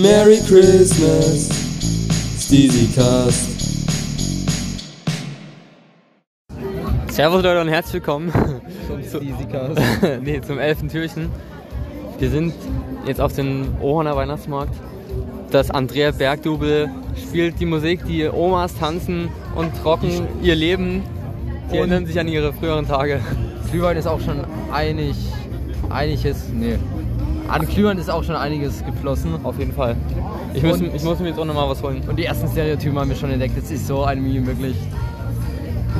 Merry Christmas, Steezy Cast. Servus Leute und herzlich willkommen Zum Zu- Easy Cast. nee, zum 11. Türchen. Wir sind jetzt auf dem Ohorner Weihnachtsmarkt. Das Andrea Bergdubel spielt die Musik, die Omas tanzen und rocken ihr Leben. Die Und- erinnern sich an ihre früheren Tage. Glühwein ist auch schon einig, einiges, nee. An Glühwein ist auch schon einiges geflossen. Auf jeden Fall. Ich muss, ich muss mir jetzt auch noch mal was holen. Und die ersten Stereotypen haben wir schon entdeckt. Das ist so ein Meme, wirklich.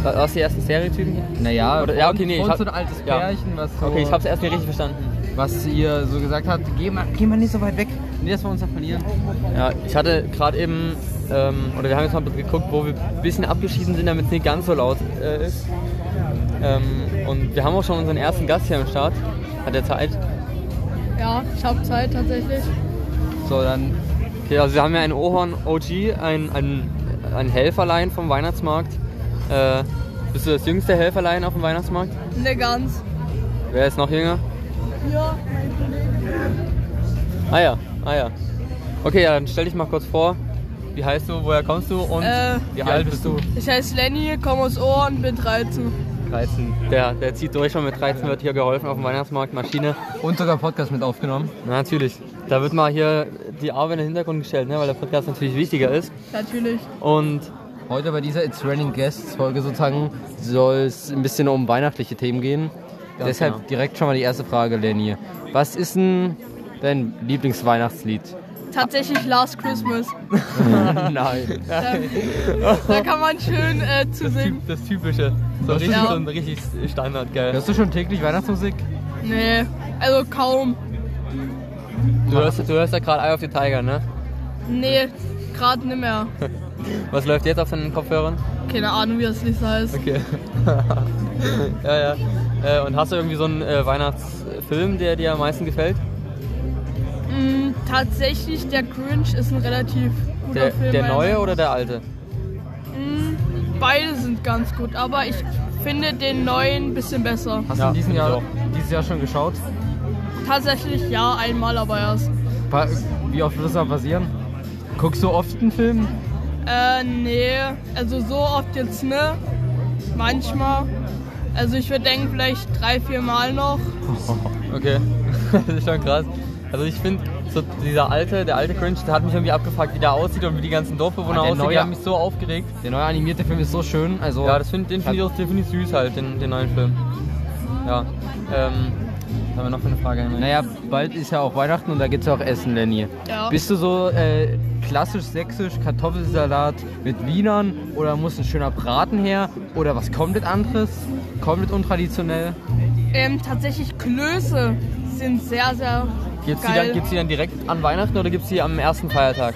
Was die ersten Stereotypen? Naja, Oder- ja, okay, nee, ich hab- so ein altes ja. Pärchen, was so, Okay, ich hab's erst nicht richtig verstanden. was ihr so gesagt hat, geh mal, geh mal nicht so weit weg. Nee, das wir uns noch verlieren. Ja, ich hatte gerade eben, ähm, oder wir haben jetzt mal geguckt, wo wir ein bisschen abgeschieden sind, damit es nicht ganz so laut äh, ist. Ähm, und wir haben auch schon unseren ersten Gast hier am Start. Hat er Zeit? Ja, ich habe Zeit tatsächlich. So, dann Okay, also wir haben ja einen Ohorn OG, ein, ein, ein Helferlein vom Weihnachtsmarkt. Äh, bist du das jüngste Helferlein auf dem Weihnachtsmarkt? Ne ganz. Wer ist noch jünger? Ja. Ah ja, ah ja. Okay, ja, dann stell dich mal kurz vor. Wie heißt du, woher kommst du und Äh, wie alt bist du? Ich heiße Lenny, komme aus Ohren, bin 13. 13. Der, der zieht durch schon mit 13, wird hier geholfen auf dem Weihnachtsmarkt, Maschine. und sogar Podcast mit aufgenommen. Na, natürlich. Da wird mal hier die Arbeit in den Hintergrund gestellt, ne, weil der Podcast natürlich wichtiger ist. Natürlich. Und Heute bei dieser It's Raining Guests Folge sozusagen soll es ein bisschen um weihnachtliche Themen gehen. Ganz Deshalb genau. direkt schon mal die erste Frage, Lenny. Was ist denn dein Lieblingsweihnachtslied? Tatsächlich Last Christmas. Nein. Da, da kann man schön äh, zu singen. das Typische. So richtig, Ja. so ein richtig Standard, geil. Hörst du schon täglich Weihnachtsmusik? Nee, also kaum. Du hörst, du hörst ja gerade Eye of the Tiger, ne? Nee, gerade nicht mehr. Was läuft jetzt auf deinen Kopfhörern? Keine Ahnung, wie das Lied heißt. Okay. ja, ja. Äh, und hast du irgendwie so einen äh, Weihnachtsfilm, der dir am meisten gefällt? Mm, tatsächlich, der Grinch ist ein relativ guter Der, Film. der neue oder der alte? Mm, beide sind ganz gut, aber ich finde den neuen ein bisschen besser. Hast Ja, du in diesem Jahr, dieses Jahr schon geschaut? Tatsächlich ja, einmal aber erst. Wie oft wird das mal passieren? Guckst du oft einen Film? Äh, nee, also so oft jetzt ne. Manchmal. Also ich würde denken, vielleicht drei, vier Mal noch. Okay, das ist schon krass. Also ich finde, so dieser alte, der alte Cringe, der hat mich irgendwie abgefragt, wie der aussieht und wie die ganzen Dorfbewohner Ah, der aussehen. Die neue- haben mich so aufgeregt. Der neue animierte Film ist so schön. Also Ja, das find, den finde ich auch ich süß halt, den, den neuen Film. Ja. Ähm, was haben wir noch für eine Frage? Naja, bald ist ja auch Weihnachten und da gibt's ja auch Essen, Lenny. Ja. Bist du so äh, klassisch sächsisch Kartoffelsalat mit Wienern oder muss ein schöner Braten her oder was komplett anderes? Komplett untraditionell? Ähm, tatsächlich Klöße sind sehr, sehr Gibt's die, geil. dann, gibt's die dann direkt an Weihnachten oder gibt's die am ersten Feiertag?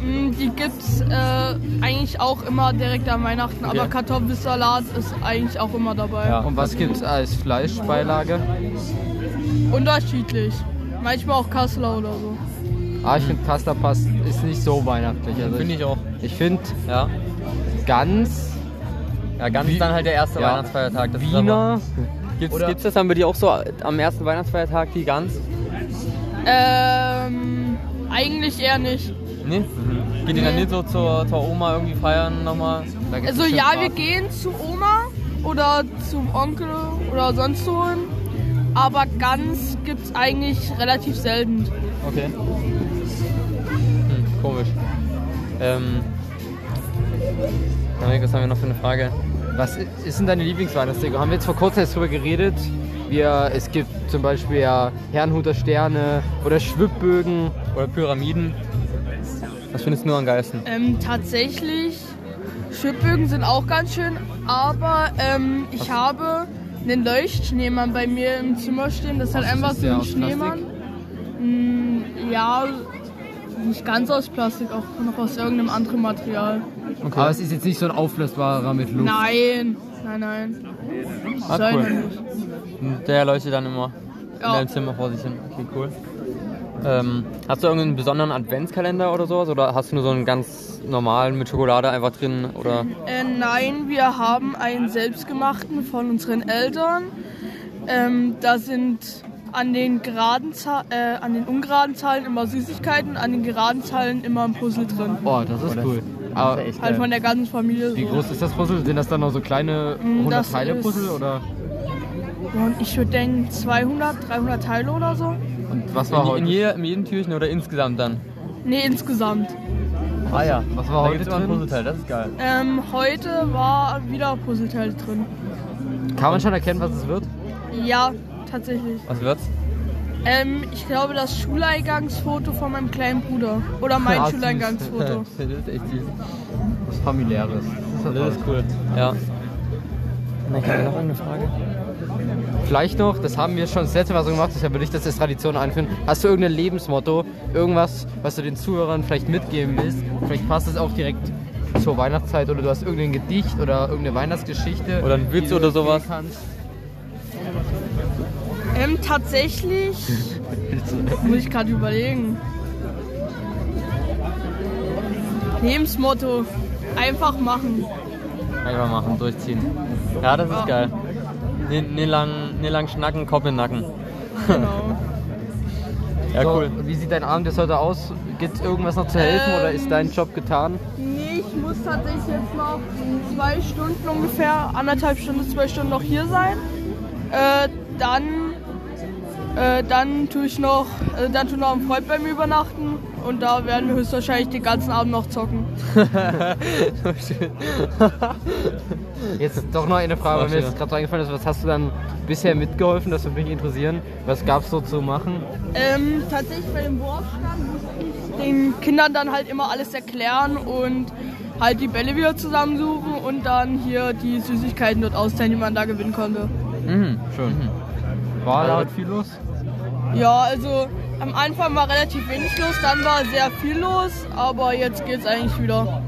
Mm, Die gibt's äh, eigentlich auch immer direkt an Weihnachten, Okay. aber Kartoffelsalat ist eigentlich auch immer dabei. Ja. Und was gibt's als Fleischbeilage? Unterschiedlich. Manchmal auch Kassler oder so. Ah, ich finde Pasta passt ist nicht so weihnachtlich. Also Finde ich auch. Ich finde Ja. ganz Ja, ganz Wie- ist dann halt der erste ja, Weihnachtsfeiertag. Das ist Wiener. Gibt's, oder- gibt's das dann bei dir auch so am ersten Weihnachtsfeiertag die Gans? Ähm, eigentlich eher nicht. Nee? Geht ihr dann Nee. nicht so zur, zur Oma irgendwie feiern nochmal? Da gibt's Also bestimmt ja, wir gehen zu Oma oder zum Onkel oder sonst wohin. Aber ganz gibt's eigentlich relativ selten. Okay. Hm, komisch. Ähm. Dominik, was haben wir noch für eine Frage? Was i- ist denn deine Lieblingsweihnachtsdeko? Haben wir jetzt vor kurzem erst drüber geredet. Wir, es gibt zum Beispiel ja Herrenhuter Sterne oder Schwibbögen. Oder Pyramiden? Was findest du nur am geilsten? Ähm, tatsächlich, Schwibbögen sind auch ganz schön, aber ähm, ich habe einen Leuchtschneemann bei mir im Zimmer stehen. Das ist halt einfach so ein? Schneemann. Mm, ja, nicht ganz aus Plastik, auch noch aus irgendeinem anderen Material. Aber es ist jetzt nicht so ein auflösbarer mit Luft. Nein, nein, nein. Ah, cool. Und Der leuchtet dann immer in Ja. deinem Zimmer vor sich hin. Okay, cool. Ähm, hast du irgendeinen besonderen Adventskalender oder sowas? Oder hast du nur so einen ganz normalen mit Schokolade einfach drin? Oder Äh, nein, wir haben einen selbstgemachten von unseren Eltern. Ähm, da sind an den geraden äh, an den ungeraden Zahlen immer Süßigkeiten, an den geraden Zahlen immer ein Puzzle drin. Oh, das ist cool. Aber Halt von der ganzen Familie. wie so. groß ist das Puzzle? Sind das dann noch so kleine Mm, 100 das Teile Puzzle oder? Und ich würde denken 200, 300 Teile oder so. Und was war In, heute? in, jeder, in jedem Türchen oder insgesamt dann? Nee, insgesamt. Ah ja. Was war Da heute drin? Puzzleteil, das ist geil. Ähm, heute war wieder Puzzleteile drin. Kann man schon erkennen, was es wird? Ja, tatsächlich. Was wird's? Ähm, ich glaube das Schuleingangsfoto von meinem kleinen Bruder. Oder mein Ah, süß. Schuleingangsfoto. das ist echt süß. Was familiäres. Das Das ist cool. Ja. Na, ich habe noch eine Frage. Vielleicht noch, das haben wir schon das letzte Mal so gemacht, deshalb würde ich das als Tradition einführen. Hast du irgendein Lebensmotto, irgendwas, was du den Zuhörern vielleicht mitgeben willst? Vielleicht passt es auch direkt zur Weihnachtszeit oder du hast irgendein Gedicht oder irgendeine Weihnachtsgeschichte. Oder ein Witz oder sowas. Ähm, tatsächlich muss ich gerade überlegen. Lebensmotto. Einfach machen. Einfach machen, durchziehen. Ja, das ist Ja. geil. Nie, nie, lang, nie lang schnacken, Kopf in den Nacken. Genau. Ja, so, cool. Wie sieht dein Abend jetzt heute aus? Gibt es irgendwas noch zu helfen oder ist dein Job getan? Nee, ich muss tatsächlich jetzt noch zwei Stunden ungefähr, anderthalb Stunden, zwei Stunden noch hier sein. Äh, dann, äh, dann tue ich noch, äh, dann tue noch ein Freund bei mir übernachten und da werden wir höchstwahrscheinlich den ganzen Abend noch zocken. Jetzt doch noch eine Frage, weil mir jetzt gerade so eingefallen ist. Was hast du dann bisher mitgeholfen? Das würde mich interessieren. Was gab es so zu machen? Ähm, tatsächlich bei dem Wurfstand musste ich den Kindern dann halt immer alles erklären und halt die Bälle wieder zusammensuchen und dann hier die Süßigkeiten dort austeilen, die man da gewinnen konnte. Mhm. Schön. War da heute viel los? Ja, also am Anfang war relativ wenig los, dann war sehr viel los, aber jetzt geht's eigentlich wieder.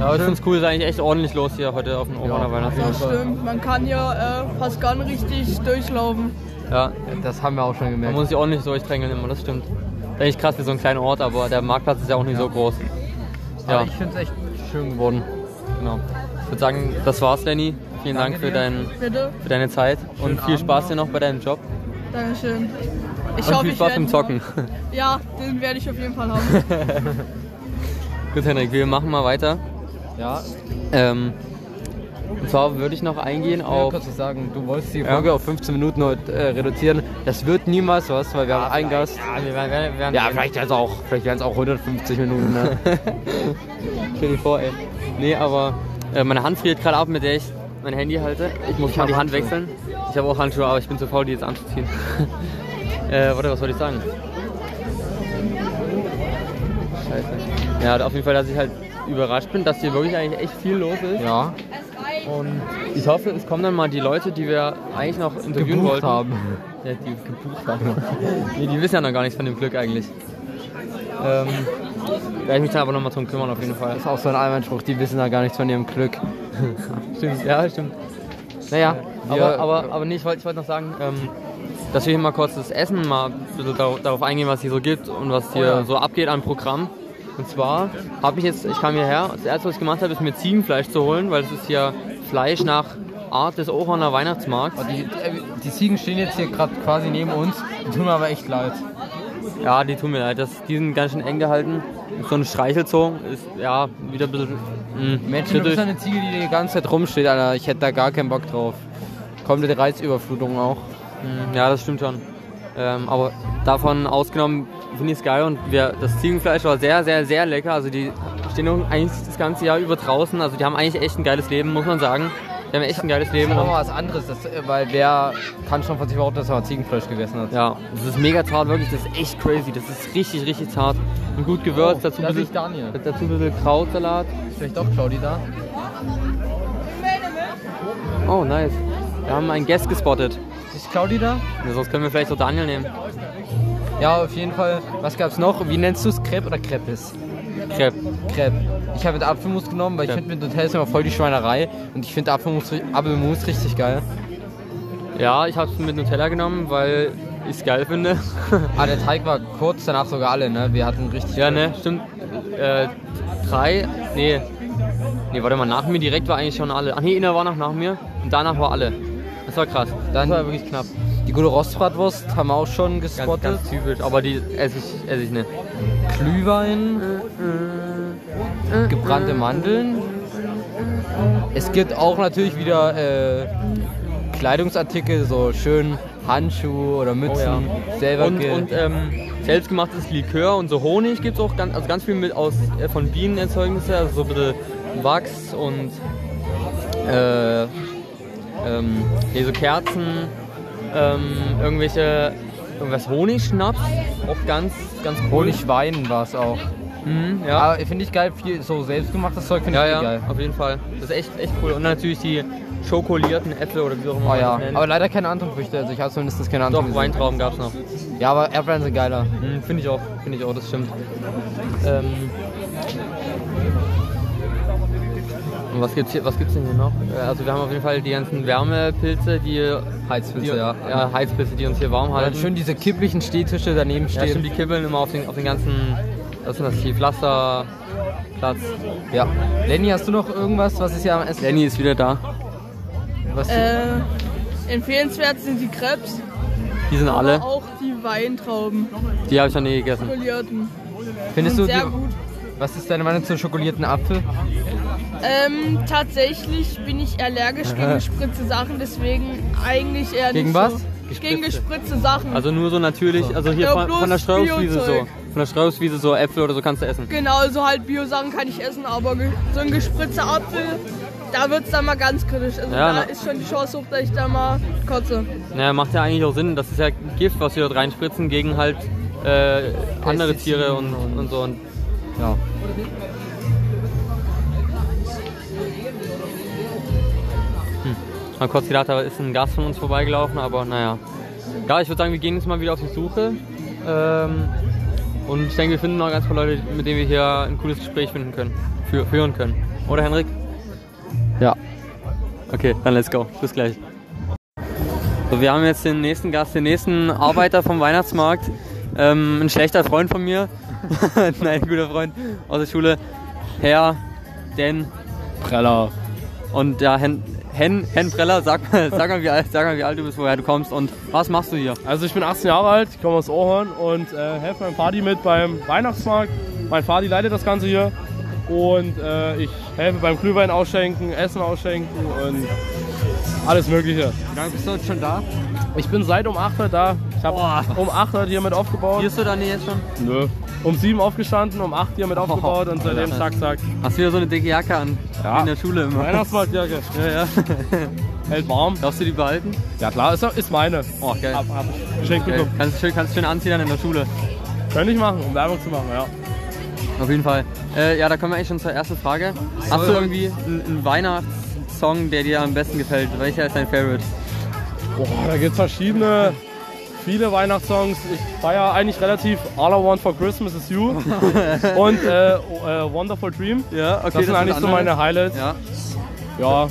Ja, ich finde es cool, ist eigentlich echt ordentlich los hier heute auf dem Oberner Weihnachtsmarkt. Das stimmt, man kann hier äh, fast gar nicht richtig durchlaufen. Ja, Das haben wir auch schon man gemerkt. muss sich ordentlich durchdrängeln immer, das stimmt. Eigentlich krass für so einen kleinen Ort, aber der Marktplatz ist ja auch nicht so groß. Aber Ja, ich finde es echt schön geworden. genau. Ich würde sagen, das war's, Lenny. Vielen Danke Dank für, dein, für deine Zeit und viel Abend Spaß dir noch bei deinem Job. Dankeschön. Ich Und hoffe, viel Spaß im Zocken. Ja, den werde ich auf jeden Fall haben. Gut, Henrik, wir machen mal weiter. Ja, Ähm, und zwar würde ich noch eingehen ich auf. kurz was sagen. Du wolltest die Ja. Folge auf 15 Minuten heute äh, reduzieren. Das wird niemals was, weil wir haben einen Gast. Ja, wir werden, werden, werden Ja, vielleicht wären es auch, vielleicht auch 150 Minuten. Ne? Stell dir vor, ey. Nee, aber äh, meine Hand friert gerade ab, mit der ich mein Handy halte. Ich muss mal hab die Hand Handschuhe. wechseln. Ich habe auch Handschuhe, aber ich bin zu faul, die jetzt anzuziehen. äh, warte, was wollte ich sagen? Scheiße. Ja, auf jeden Fall, dass ich halt überrascht bin, dass hier wirklich eigentlich echt viel los ist. ja, Und ich hoffe, es kommen dann mal die Leute, die wir eigentlich noch interviewen gebucht wollten. haben. Ja, die gebucht haben. nee, die wissen ja noch gar nichts von dem Glück eigentlich. Ähm, werde ich mich dann aber nochmal drum kümmern auf jeden Fall. Das ist auch so ein Allmannspruch, die wissen da gar nichts von ihrem Glück. Stimmt, ja, stimmt. Naja, wir, Aber, aber, aber nee, ich wollte wollt noch sagen, ähm, dass wir hier mal kurz das Essen mal ein bisschen darauf, eingehen, was hier so gibt und was hier Oh ja. so abgeht am Programm. Und zwar habe ich jetzt, ich kam hierher, das erste, was ich gemacht habe, ist mir Ziegenfleisch zu holen, weil das ist hier Fleisch nach Art des Oberner Weihnachtsmarkts. die, äh, die Ziegen stehen jetzt hier gerade quasi neben uns. Die tun mir aber echt leid. Ja, die tun mir leid, das, die sind ganz schön eng gehalten. So ein Streichelzoo ist ja wieder ein bisschen mh, Menschen, du kritisch. bist eine Ziege, die die ganze Zeit rumsteht, Alter. Ich hätte da gar keinen Bock drauf. Komplette Reizüberflutung auch. Mm, Ja, das stimmt schon. Ähm, aber davon ausgenommen finde ich es geil und wir, das Ziegenfleisch war sehr, sehr, sehr lecker. Also die stehen eigentlich das ganze Jahr über draußen. Also die haben eigentlich echt ein geiles Leben, muss man sagen. Die haben echt ein geiles Leben. Aber Und, mal was anderes, das, weil wer kann schon von sich behaupten, dass er mal Ziegenfleisch gegessen hat? ja, das ist mega zart, wirklich. Das ist echt crazy. Das ist richtig, richtig zart. Und gut gewürzt. Oh, dazu, da ein bisschen, dazu ein bisschen Krautsalat. Ist vielleicht doch Claudi da? Oh, nice. Wir haben einen Guest gespottet. Ist Claudi da? Ja, sonst können wir vielleicht auch Daniel nehmen. Ja, auf jeden Fall. Was gab's noch? Wie nennst du es? Crepe oder Crepes? Crepe. Crepe. Ich habe mit Apfelmus genommen, weil ich Crepe. finde mit Nutella ist immer voll die Schweinerei. Und ich finde Apfelmus, Apfelmus richtig geil. Ja, ich habe es mit Nutella genommen, weil ich es geil finde. Ah, der Teig war kurz danach sogar alle, ne? Wir hatten richtig. Ja, ne, stimmt. Äh, drei, nee. Nee, warte mal, nach mir direkt war eigentlich schon alle. Ach nee, einer war noch nach mir und danach war alle. Das war krass. Dann- das war wirklich knapp. Die gute Rostbratwurst haben wir auch schon Ganz, gespottet. ganz typisch, aber die esse ich, esse ich nicht. Glühwein, gebrannte Mandeln. Es gibt auch natürlich wieder äh, Kleidungsartikel, so schön Handschuhe oder Mützen, selber Und, und ähm, selbstgemachtes Likör und so Honig gibt es auch ganz, also ganz viel mit aus, äh, von Bienenerzeugnisse, also so ein bisschen Wachs und äh, ähm, hier so Kerzen, ähm, irgendwelche, irgendwas Honigschnaps, auch ganz, ganz cool. Honigwein war es auch. Mhm, ja. Aber finde ich geil, viel so selbstgemachtes Zeug finde Ja, ich ja, geil. auf jeden Fall. Das ist echt, echt cool. Und natürlich die schokolierten Äpfel oder wie auch immer Oh ja, aber leider keine anderen Früchte. Also ich habe zumindest keine anderen Doch, gesehen. Weintrauben gab es noch. Ja, aber Erdbeeren sind geiler. Mhm, finde ich auch, finde ich auch, das stimmt. Ähm, und was gibt's hier, was gibt's denn hier noch? Äh, Also wir haben auf jeden Fall die ganzen Wärmepilze, die Heizpilze, die, ja. ja, Heizpilze, die uns hier warm Und halten. dann schön diese kipplichen Stehtische daneben ja, stehen. stimmt, die kippeln immer auf den, auf den ganzen, was ist denn das hier, Pflasterplatz. Ja. Lenny, hast du noch irgendwas, was ist hier am Essen? Lenny ist wieder da. Was Äh, empfehlenswert sind die Krebs, Die sind alle. aber auch die Weintrauben, Die habe ich noch nie gegessen. findest du Sehr die, gut. Was ist deine Meinung zum schokolierten Apfel? Ähm, tatsächlich bin ich allergisch gegen gespritzte Sachen, deswegen eigentlich eher Gegen nicht was? so. Gespritzte. Gegen gespritzte Sachen. Also nur so natürlich, also hier Ja, von, bloß von der Straußwiese so. Biozeug. Von der Straußwiese so Äpfel oder so kannst du essen. genau, so halt Bio-Sachen kann ich essen, aber ge- so ein gespritzter Apfel, da wird es dann mal ganz kritisch. Also Ja, da ist schon die Chance hoch, dass ich da mal kotze. Naja, macht ja eigentlich auch Sinn. Das ist ja Gift, was wir dort reinspritzen gegen halt äh, andere Tiere und, und so. Und Ja. mal kurz gedacht, da ist ein Gast von uns vorbeigelaufen, aber naja. Ja, ich würde sagen, wir gehen jetzt mal wieder auf die Suche. Ähm, und ich denke, wir finden noch ganz paar Leute, mit denen wir hier ein cooles Gespräch finden können, für, führen können. Oder Henrik? Ja. Okay, dann let's go. Bis gleich. So, wir haben jetzt den nächsten Gast, den nächsten Arbeiter vom Weihnachtsmarkt. Ähm, ein schlechter Freund von mir. Nein, ein guter Freund aus der Schule. Herr Den. Preller. Und ja, Hen, Hen, Hen Preller, sag mal, sag, mal, wie alt, sag mal, wie alt du bist, woher du kommst und was machst du hier? Also ich bin 18 Jahre alt, ich komme aus Ohrhorn und äh, helfe meinem Vati mit beim Weihnachtsmarkt. Mein Vati leitet das Ganze hier und äh, ich helfe beim Glühwein ausschenken, Essen ausschenken und alles mögliche. Wie lange bist du heute schon da? Ich bin seit um 8 Uhr da. Ich habe um 8 Uhr hier mit aufgebaut. Bist du da nicht jetzt schon? Nö. Um 7 aufgestanden, um 8 hier mit aufgebaut und seitdem zack, zack. Hast du wieder so eine dicke Jacke an? Ja. Wie in der Schule immer. Weihnachtsmarktjacke. Ja, ja. Hält warm. Darfst du die behalten? Ja klar, ist, ist meine. Oh, geil. Hab, hab geschenkt geil. bekommen. Kannst du schön, kannst schön anziehen dann in der Schule. Könnte ich machen, um Werbung zu machen, ja. Auf jeden Fall. Äh, ja, da kommen wir eigentlich schon zur ersten Frage. Hast du irgendwie einen, einen Weihnachtssong, der dir am besten gefällt? Welcher ist dein Favorite? Boah, da gibt es verschiedene, viele Weihnachtssongs. Ich feiere eigentlich relativ All I Want for Christmas is You und äh, äh, Wonderful Dream. Ja, okay. Das sind eigentlich so meine Highlights. Ja. Ja,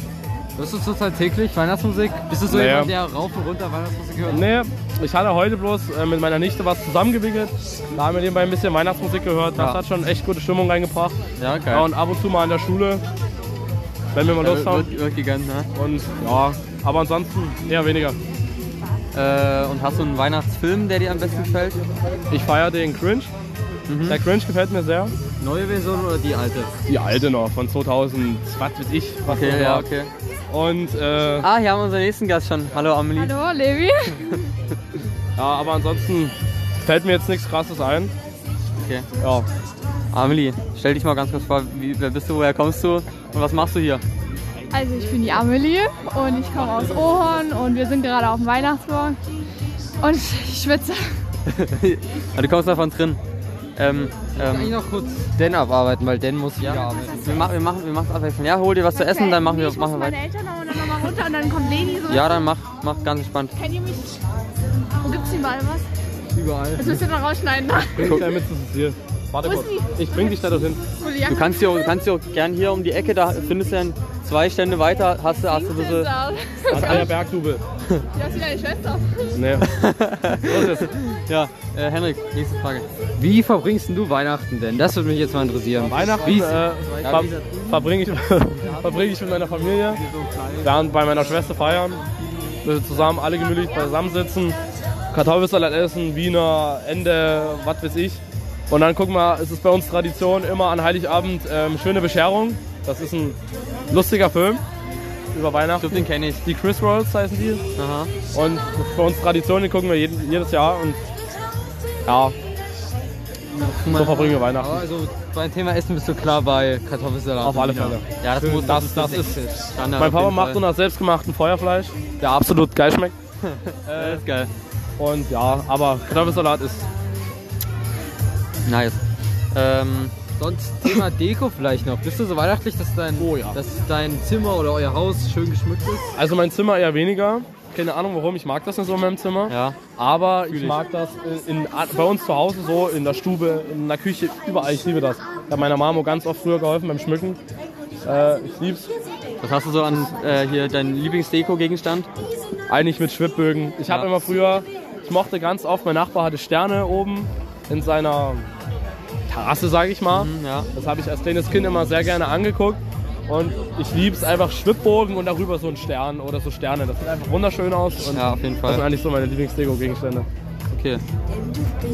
Hörst du zurzeit täglich Weihnachtsmusik? Bist du so Nee. jemand, der rauf und runter Weihnachtsmusik hört? nee, ich hatte heute bloß äh, mit meiner Nichte was zusammengewickelt. Da haben wir nebenbei ein bisschen Weihnachtsmusik gehört. Das Ja. hat schon echt gute Stimmung reingebracht. Ja, geil. Ja, und ab und zu mal in der Schule, wenn wir mal Lust haben. wird, wird gegönnt, ne? Und ja, aber ansonsten eher weniger. Äh, und hast du einen Weihnachtsfilm, der dir am besten gefällt? Ich feiere den Cringe. Mhm. Der Cringe gefällt mir sehr. Neue Version oder die alte? Die alte noch, von 2000, was weiß ich. Was Okay, ja, war. okay. Und äh, Ah, hier haben wir unseren nächsten Gast schon. Hallo Amelie. Hallo, Levi. ja, aber ansonsten fällt mir jetzt nichts krasses ein. Okay. Ja. Amelie, stell dich mal ganz kurz vor, wie, wer bist du, woher kommst du und was machst du hier? Also ich bin die Amelie und ich komme aus Ohorn und wir sind gerade auf dem Weihnachtsmarkt und ich schwitze. Du kommst davon drin. Ähm, Kann ich ähm, noch kurz Den abarbeiten, weil Den muss Ja. wieder arbeiten. wir machen, wir machen, wir machen abwechselnd. Ja, hol dir was zu essen, dann machen wir, ich machen wir muss meine weiter. Eltern noch und dann nochmal runter und dann kommt Leni so. Ja, dann mach, mach ganz entspannt. Kennt ihr mich? Wo gibt's denn überall was? Überall. Das müsst ihr noch rausschneiden. Ne? Bring dich mit zu Ziel. Warte kurz. Ich bring dich da dorthin. Wo die Du kannst dir, auch- du kannst auch gern hier um die Ecke, da findest du dann zwei Stände weiter, hast du, hast du ein bisschen, Das ist der Bergdubel. Die hast du deine Schwester. Nee. So ist es. ja, äh, Henrik, nächste Frage. Wie verbringst du Weihnachten denn? Das würde mich jetzt mal interessieren. Weihnachten Wie- äh, ver verbringe ich, verbring ich mit meiner Familie. Während bei meiner Schwester feiern. wir zusammen alle gemütlich zusammensitzen, Kartoffelsalat essen, Wiener, Ende, was weiß ich. Und dann gucken wir, es ist bei uns Tradition immer an Heiligabend ähm, schöne Bescherung. Das ist ein lustiger Film über Weihnachten. Ich glaube, den kenne ich. Die Chris Rolls heißen die. Aha. Und für uns Tradition, die gucken wir jeden, jedes Jahr. Und ja, so verbringen wir Weihnachten. Aber also beim Thema Essen bist du klar bei Kartoffelsalat. Auf alle. Fälle. Ja, das, muss, Das, das ist. Standard Mein Papa macht so nach selbstgemachten Feuerfleisch, der absolut geil schmeckt. Das ist geil. Und ja, aber Kartoffelsalat ist. Nice. Ähm, Sonst Thema Deko vielleicht noch. Bist du so weihnachtlich, dass dein, Oh ja. dass dein Zimmer oder euer Haus schön geschmückt ist? Also mein Zimmer eher weniger. Keine Ahnung warum, ich mag das nicht so in meinem Zimmer. ja. Aber ich, ich. mag das in, in, bei uns zu Hause so, in der Stube, in der Küche, überall. Ich liebe das. Ich habe meiner Mama ganz oft früher geholfen beim Schmücken. Äh, ich lieb's. Was hast du so an äh, hier dein Lieblingsdeko-Gegenstand? Eigentlich mit Schwibbögen. Ich habe Ja. immer früher, ich mochte ganz oft, mein Nachbar hatte Sterne oben in seiner Terrasse, sage ich mal. Hm, ja. Das habe ich als kleines Kind immer sehr gerne angeguckt. Und ich liebe es einfach Schwibbogen und darüber so ein Stern oder so Sterne. Das sieht einfach wunderschön aus. Und Ja, auf jeden Das sind Fall. eigentlich so meine Lieblingsdeko-Gegenstände. Okay.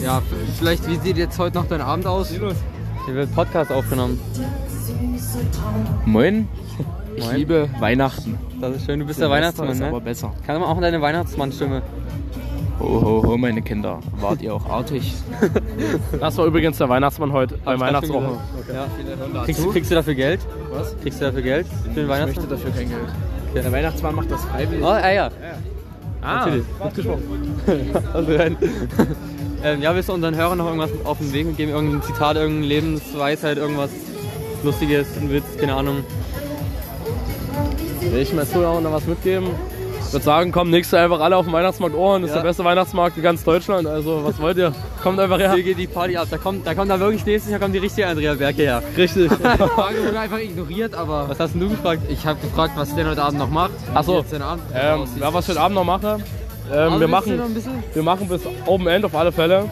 Ja, vielleicht, wie sieht jetzt heute noch dein Abend aus? Hier wird Podcast aufgenommen. Moin. Ich Moin. liebe Weihnachten. Das ist schön, du bist der Weihnachtsmann, ist aber ne? besser. Kann man auch deine Weihnachtsmannstimme. Ho, ho, ho, meine Kinder. Wart ihr auch artig? Das war übrigens der Weihnachtsmann heute ich schon Weihnachtswoche. Ja. Kriegst, du- kriegst du dafür Geld? Was? Kriegst du dafür Geld für den Weihnachtsmann? dafür kein Geld. Der Weihnachtsmann macht das freiwillig. Oh, ah, ja. Ah, Natürlich. gut gesprochen. Also, nein. ähm, ja, willst du unseren Hörern noch irgendwas auf den Weg mitgeben? Irgendein Zitat, irgendeine Lebensweisheit, irgendwas Lustiges, ein Witz, keine Ahnung. Will ich meinen Zuhörern noch was mitgeben? Ich würde sagen, kommt nächstes Jahr einfach alle auf den Weihnachtsmarkt Ohren. Das ist Ja. der beste Weihnachtsmarkt in ganz Deutschland. Also, was wollt ihr? Kommt einfach her. Hier geht die Party ab. Da kommt, da kommt da wirklich nächstes Jahr kommt die richtige Andrea Berke her. Richtig. Die Frage wurde einfach ignoriert, aber Was hast denn du gefragt? ich habe gefragt, was denn heute Abend noch macht. Ach so. Wie jetzt dein Abend ähm, ja, was ich heute Abend noch mache. Ähm, wir, machen, wir machen bis Open End auf alle Fälle.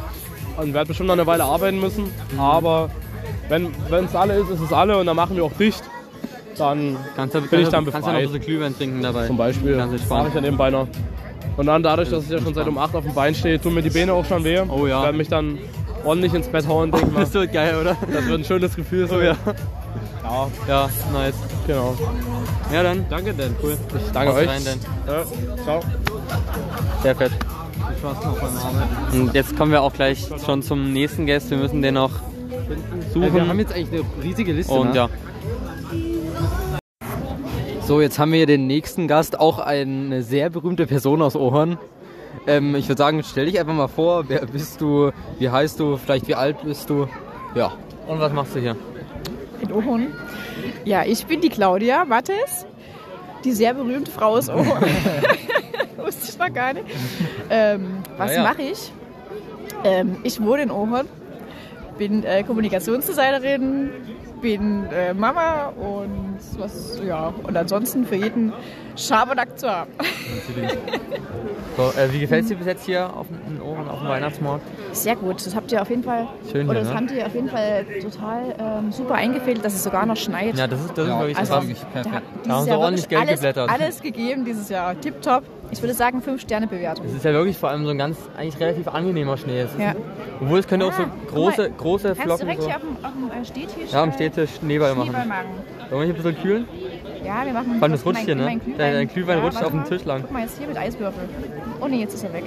Und werde bestimmt noch eine Weile arbeiten müssen. Aber wenn es alle ist, ist es alle. Und dann machen wir auch dicht. Dann Kannst du, Bin ich kannst, dann du- kannst du noch ein befreit. bisschen Glühwein trinken dabei. zum Beispiel mache ich dann nebenbei noch. Und dann dadurch, dass ich ja schon seit um 8 auf dem Bein stehe, tun mir die Beine auch schon weh. Oh ja. Ich werde mich dann ordentlich ins Bett hauen, denke mal. Das wird geil, oder? Das wird ein schönes Gefühl sein. Oh ja. Ja, Ja, nice. genau. Ja, dann. Danke denn, cool. Ich danke Haut euch. rein, denn. Ja, ciao. Sehr fett. Viel Spaß noch beim Arbeiten. Und jetzt kommen wir auch gleich schon zum nächsten Gast. Wir müssen den noch suchen. Äh, wir haben jetzt eigentlich eine riesige Liste. Und ne? ja, So, jetzt haben wir hier den nächsten Gast, auch eine sehr berühmte Person aus Ohren. Ähm, ich würde sagen, stell dich einfach mal vor, wer bist du, wie heißt du, vielleicht wie alt bist du? Ja. und was machst du hier? in Ohren. Ja, ich bin die Claudia Mattes, die sehr berühmte Frau aus Ohren. Wusste ich noch gar nicht. Ähm, was Ja, ja. mache ich? Ähm, ich wohne in Ohren, bin äh, Kommunikationsdesignerin, bin äh, Mama und was, ja, und ansonsten für jeden Schabernack zu haben. So, äh, wie gefällt es dir bis jetzt hier auf den Ohren auf dem Weihnachtsmarkt? Sehr gut, das habt ihr auf jeden Fall, Schön oder hier, das ne? haben die auf jeden Fall total ähm, super eingefädelt, dass es sogar noch schneit. Ja, das ist, das ist Ja, wirklich Also, krass. da Da haben sie ordentlich Geld alles, geblättert. alles gegeben dieses Jahr. Tipptopp. Ich würde sagen, 5 Sterne Bewertung. Es ist ja wirklich vor allem so ein ganz, eigentlich relativ angenehmer Schnee. Es ist, Ja. Obwohl es können auch so Ah, große, mal, große Kannst Flocken direkt so. hier auf dem, auf dem äh, Stehtisch, Ja, am äh, Stehtisch Schneeball machen. Schneeball machen. Wollen wir hier ein bisschen kühlen? Ja, wir machen. Vor allem das rutscht hier, ne? mein Dein- dein Glühwein rutscht warte auf dem mal. Tisch lang. Guck mal, jetzt hier mit Eiswürfel. Oh ne, jetzt ist er weg.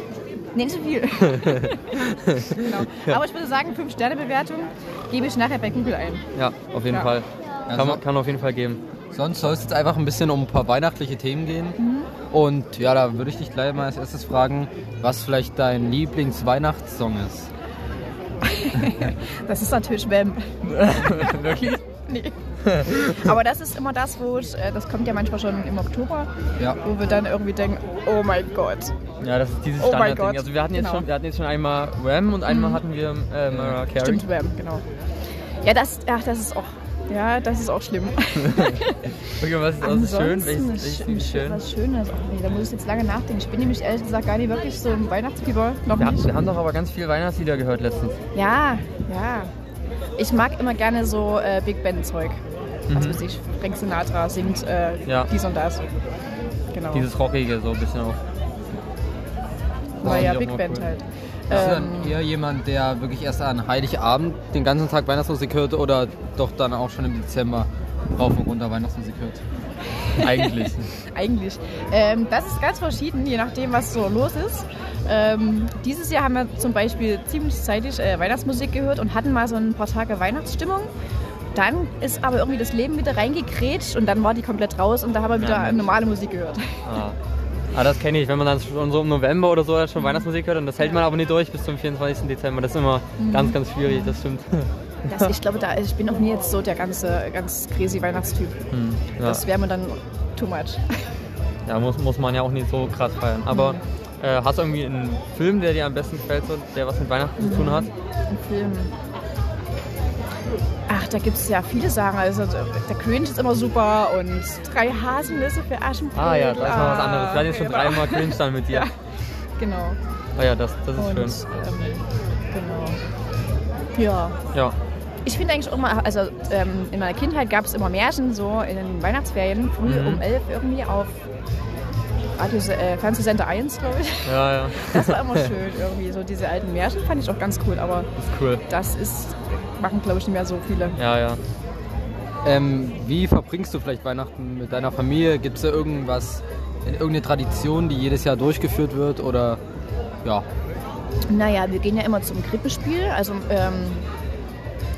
Nee, nicht so viel. genau. Aber ich würde sagen, 5 Sterne Bewertung gebe ich nachher bei Google ein. Ja, auf jeden Ja. Fall. Ja, Kann, so- man, kann auf jeden Fall geben. Sonst soll es jetzt einfach ein bisschen um ein paar weihnachtliche Themen gehen. Und ja, da würde ich dich gleich mal als erstes fragen, was vielleicht dein Lieblingsweihnachtssong ist. Das ist natürlich Wham. Wirklich? Nee. Aber das ist immer das, wo ich, äh, das kommt ja manchmal schon im Oktober, Ja. wo wir dann irgendwie denken, oh mein Gott. Ja, das ist dieses Oh Standardding. Also wir hatten jetzt Genau. schon, wir hatten jetzt schon einmal Ram und einmal hatten wir äh, Mariah Carey. Stimmt, Wham, genau. Ja, das, ach, das ist auch, ja, das ist auch schlimm. Okay, was ist also schön? Welches, ist schön? Was Schönes. Ach nee, da muss ich jetzt lange nachdenken. Ich bin nämlich ehrlich gesagt gar nicht wirklich so im Weihnachtsfieber. Noch Wir, nicht. haben- wir haben doch aber ganz viele Weihnachtslieder gehört letztens. Ja, ja. Ich mag immer gerne so äh, Big Band-Zeug. Was weiß ich, Frank Sinatra singt äh, Ja. dies und das. Genau. Dieses Rockige so ein bisschen auch. Weil ja die auch Big Band cool. halt. Bist du Ähm, dann eher jemand, der wirklich erst an Heiligabend den ganzen Tag Weihnachtsmusik hört oder doch dann auch schon im Dezember rauf und runter Weihnachtsmusik hört? Eigentlich. Eigentlich. Ähm, das ist ganz verschieden, je nachdem, was so los ist. Ähm, dieses Jahr haben wir zum Beispiel ziemlich zeitig äh, Weihnachtsmusik gehört und hatten mal so ein paar Tage Weihnachtsstimmung. Dann ist aber irgendwie das Leben wieder reingekrätscht und dann war die komplett raus und da haben wir wieder Mensch. normale Musik gehört. Ah. Ah, das kenne ich, wenn man dann schon so im November oder so schon Weihnachtsmusik hört und das hält man aber nicht durch bis zum 24. Dezember. Das ist immer ganz, ganz schwierig, das stimmt. Das, ich glaube, da, ich bin auch nie jetzt so der ganze, ganz crazy Weihnachtstyp. Hm, ja. Das wäre mir dann too much. ja, muss, muss man ja auch nicht so krass feiern. Aber äh, hast du irgendwie einen Film, der dir am besten gefällt, so, der was mit Weihnachten zu tun hat? Ein Film. Ach, da gibt es ja viele Sachen. Also der König ist immer super und drei Haselnüsse für Aschenbrödel. Ah ja, das ist noch was anderes. Wir hatten jetzt schon genau. dreimal Cringe dann mit dir. Ja. Genau. Ah ja, das, das ist Und, schön. ähm, genau. Ja. Ja. Ich finde eigentlich auch immer, also ähm, in meiner Kindheit gab es immer Märchen, so in den Weihnachtsferien, früh Mhm. um elf irgendwie auf Radio, äh, Fernsehsender 1, glaube ich. Ja, ja. Das war immer schön irgendwie. So diese alten Märchen fand ich auch ganz cool, aber Das ist cool. das ist, machen glaube ich nicht mehr so viele. Ja, ja. Ähm, wie verbringst du vielleicht Weihnachten mit deiner Familie? Gibt es da irgendwas, irgendeine Tradition, die jedes Jahr durchgeführt wird? Oder ja, Naja, wir gehen ja immer zum Krippenspiel. Also ähm,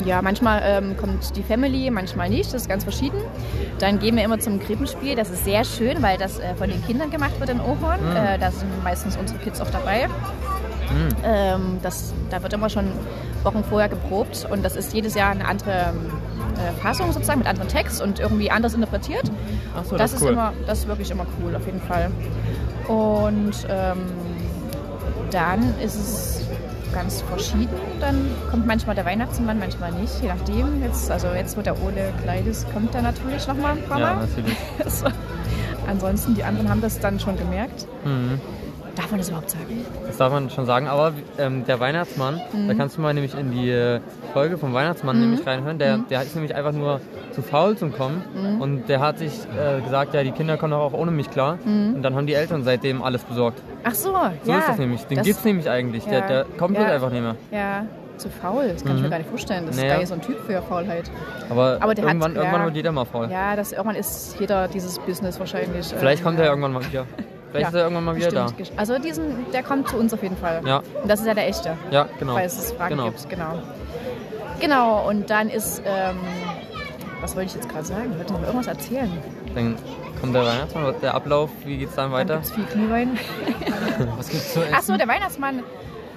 ja, manchmal ähm, kommt die Family, manchmal nicht. Das ist ganz verschieden. Dann gehen wir immer zum Krippenspiel. Das ist sehr schön, weil das äh, von den Kindern gemacht wird in Ohorn. Äh, da sind meistens unsere Kids auch dabei. Ähm, das, da wird immer schon Wochen vorher geprobt und das ist jedes Jahr eine andere ähm, äh, Fassung sozusagen mit anderen Text und irgendwie anders interpretiert. Ach so, das, das ist ist cool. immer, das ist wirklich immer cool auf jeden Fall. Und ähm, dann ist es ganz verschieden. Dann kommt manchmal der Weihnachtsmann, manchmal nicht, je nachdem. Jetzt, also jetzt, wo der Ole Kleid ist, kommt er natürlich noch mal ein paar Ja, Mal. natürlich. so. Ansonsten, die anderen haben das dann schon gemerkt. Mhm. Darf man das überhaupt sagen? Das darf man schon sagen, aber ähm, der Weihnachtsmann, da kannst du mal nämlich in die äh, Folge vom Weihnachtsmann nämlich reinhören, der, der ist nämlich einfach nur zu faul zum Kommen und der hat sich äh, gesagt, ja die Kinder kommen doch auch ohne mich klar und dann haben die Eltern seitdem alles besorgt. Ach so, So ja. ist das nämlich, den das- gibt's nämlich eigentlich, der, ja, der kommt ja. halt einfach nicht mehr. Ja, zu faul. Das kann ich mir gar nicht vorstellen. Das ist Naja. gar nicht so ein Typ für Faulheit. Aber, Aber der hat- irgendwann, irgendwann ja. wird jeder mal faul. Ja, das, irgendwann ist jeder dieses Business wahrscheinlich. Vielleicht ähm, kommt er irgendwann mal wieder. Vielleicht ist er irgendwann mal wieder da. Also diesen, der kommt zu uns auf jeden Fall. Ja. Und das ist ja der echte, Ja, genau. falls es Fragen genau. gibt. Genau. Genau, und dann ist, ähm, was wollte ich jetzt gerade sagen? Ich wollte noch irgendwas erzählen. Dann kommt der Weihnachtsmann, der Ablauf, wie geht's dann Dann weiter? gibt es viel Glühwein. was gibt's zu essen? Ach so, der Weihnachtsmann.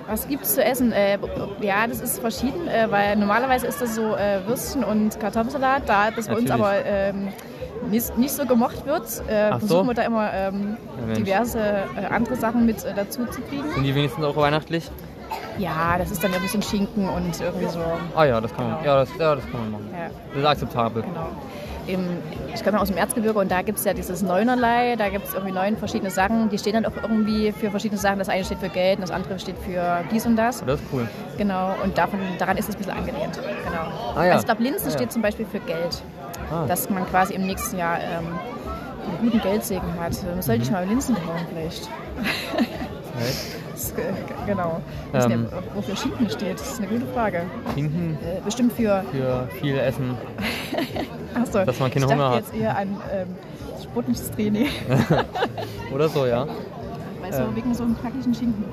Was gibt's zu essen? Äh, ja, das ist verschieden, äh, weil normalerweise ist das so äh, Würstchen und Kartoffelsalat. Da das bei uns Natürlich. aber ähm, nicht, nicht so gemocht wird, äh, Ach so. versuchen wir da immer ähm, Ja, diverse äh, andere Sachen mit äh, dazu zu kriegen. Sind die wenigstens auch weihnachtlich? Ja, das ist dann ja ein bisschen Schinken und irgendwie so. Ah ja, das kann man, Genau. ja, das, ja, das kann man machen. Ja, Das ist akzeptabel. genau. Im, ich komme ja aus dem Erzgebirge und da gibt es ja dieses Neunerlei, da gibt es irgendwie neun verschiedene Sachen, die stehen dann auch irgendwie für verschiedene Sachen. Das eine steht für Geld und das andere steht für dies und das. Das ist cool. Genau, und davon, daran ist es ein bisschen angelehnt. Genau. Ah ja. Also ich glaube, Linsen Ah ja. steht zum Beispiel für Geld, Ah. dass man quasi im nächsten Jahr ähm, einen guten Geldsegen hat. Ähm, Sollte Mhm. ich mal Linsen kaufen vielleicht? Das, äh, genau. Weiß Ähm. nicht, wofür Schinken steht, das ist eine gute Frage. Schinken Äh, bestimmt für, für viel Essen. achso, Dass man keine ich Hunger hat. jetzt eher an ähm, sportliches Training. Oder so, ja. Weißt du, Ähm. wegen so einem knackischen Schinken.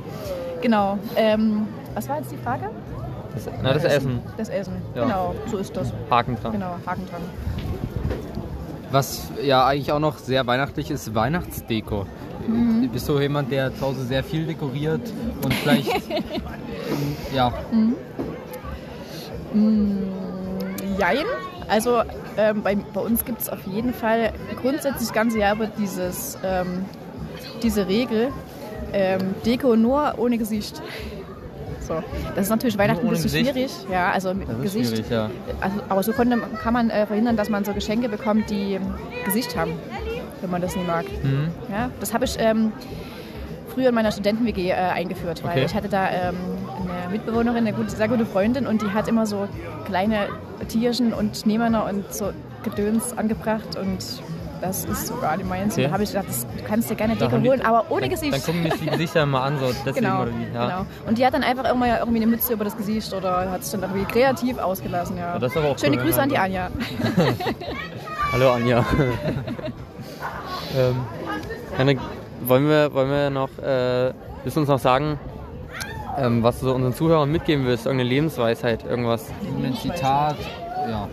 Genau. Ähm, was war jetzt die Frage? Das, na, das Essen. Das Essen. Ja. Genau, so ist das. Haken dran. Genau, Haken dran. Was ja eigentlich auch noch sehr weihnachtlich ist, Weihnachtsdeko. Mhm. Bist du jemand, der zu Hause sehr viel dekoriert und vielleicht ja, Jein. Also ähm, bei, bei uns gibt es auf jeden Fall grundsätzlich das ganze Jahr über dieses, ähm, diese Regel, ähm, Deko nur ohne Gesicht. So. Das ist natürlich Weihnachten ein bisschen Gesicht? schwierig. Ja, also mit Das Gesicht. schwierig, ja. Also, aber so konnte, kann man äh, verhindern, dass man so Geschenke bekommt, die Gesicht haben, wenn man das nicht mag. Mhm. Ja, das habe ich ähm, früher in meiner Studenten-WG äh, eingeführt, weil Okay. ich hatte da ähm, eine Mitbewohnerin, eine gute, sehr gute Freundin und die hat immer so kleine Tierchen und Schneemänner und so Gedöns angebracht und Das ist sogar die meins. Okay. Da habe ich gedacht, das du kannst dir gerne die- holen, aber ohne dann, Gesicht. Dann gucken mich die Gesichter mal an, so deswegen Genau, oder wie. Ja. genau. Und die hat dann einfach irgendwann ja irgendwie eine Mütze über das Gesicht oder hat es dann irgendwie kreativ ausgelassen. Ja. Ja, das ist aber auch Schöne cool, Grüße wenn an die man- Anja. Hallo Anja. ähm, Henrik, wollen wir, wollen wir noch, äh, willst du uns noch sagen, ähm, was du so unseren Zuhörern mitgeben willst? Irgendeine Lebensweisheit, irgendwas? Ein Zitat, ja.